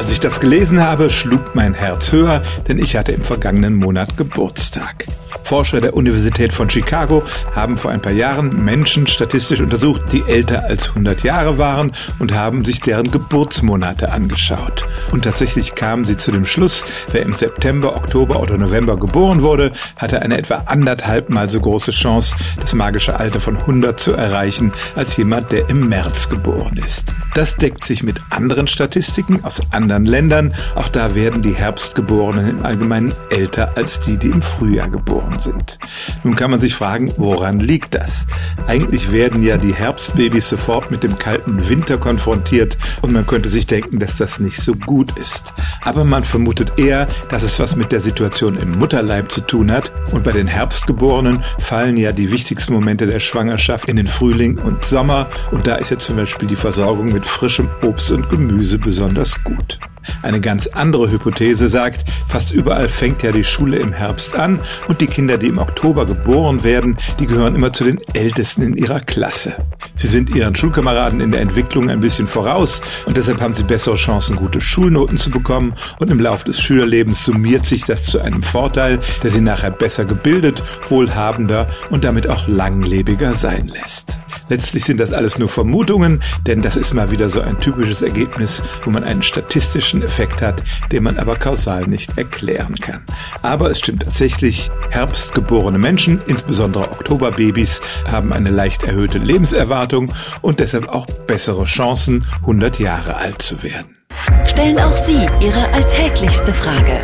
Als ich das gelesen habe, schlug mein Herz höher, denn ich hatte im vergangenen Monat Geburtstag. Forscher der Universität von Chicago haben vor ein paar Jahren Menschen statistisch untersucht, die älter als 100 Jahre waren und haben sich deren Geburtsmonate angeschaut. Und tatsächlich kamen sie zu dem Schluss, wer im September, Oktober oder November geboren wurde, hatte eine etwa anderthalb mal so große Chance, das magische Alter von 100 zu erreichen, als jemand, der im März geboren ist. Das deckt sich mit anderen Statistiken aus anderen Ländern. Auch da werden die Herbstgeborenen im Allgemeinen älter als die, die im Frühjahr geboren sind. Nun kann man sich fragen, woran liegt das? Eigentlich werden ja die Herbstbabys sofort mit dem kalten Winter konfrontiert und man könnte sich denken, dass das nicht so gut ist. Aber man vermutet eher, dass es was mit der Situation im Mutterleib zu tun hat und bei den Herbstgeborenen fallen ja die wichtigsten Momente der Schwangerschaft in den Frühling und Sommer und da ist ja zum Beispiel die Versorgung mit frischem Obst und Gemüse besonders gut. Eine ganz andere Hypothese sagt, fast überall fängt ja die Schule im Herbst an und die Kinder, die im Oktober geboren werden, die gehören immer zu den Ältesten in ihrer Klasse. Sie sind ihren Schulkameraden in der Entwicklung ein bisschen voraus und deshalb haben sie bessere Chancen, gute Schulnoten zu bekommen und im Laufe des Schülerlebens summiert sich das zu einem Vorteil, der sie nachher besser gebildet, wohlhabender und damit auch langlebiger sein lässt. Letztlich sind das alles nur Vermutungen, denn das ist mal wieder so ein typisches Ergebnis, wo man einen statistischen Effekt hat, den man aber kausal nicht erklären kann. Aber es stimmt tatsächlich, herbstgeborene Menschen, insbesondere Oktoberbabys, haben eine leicht erhöhte Lebenserwartung und deshalb auch bessere Chancen, 100 Jahre alt zu werden. Stellen auch Sie Ihre alltäglichste Frage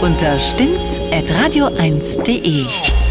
unter stimmt's at radio1.de.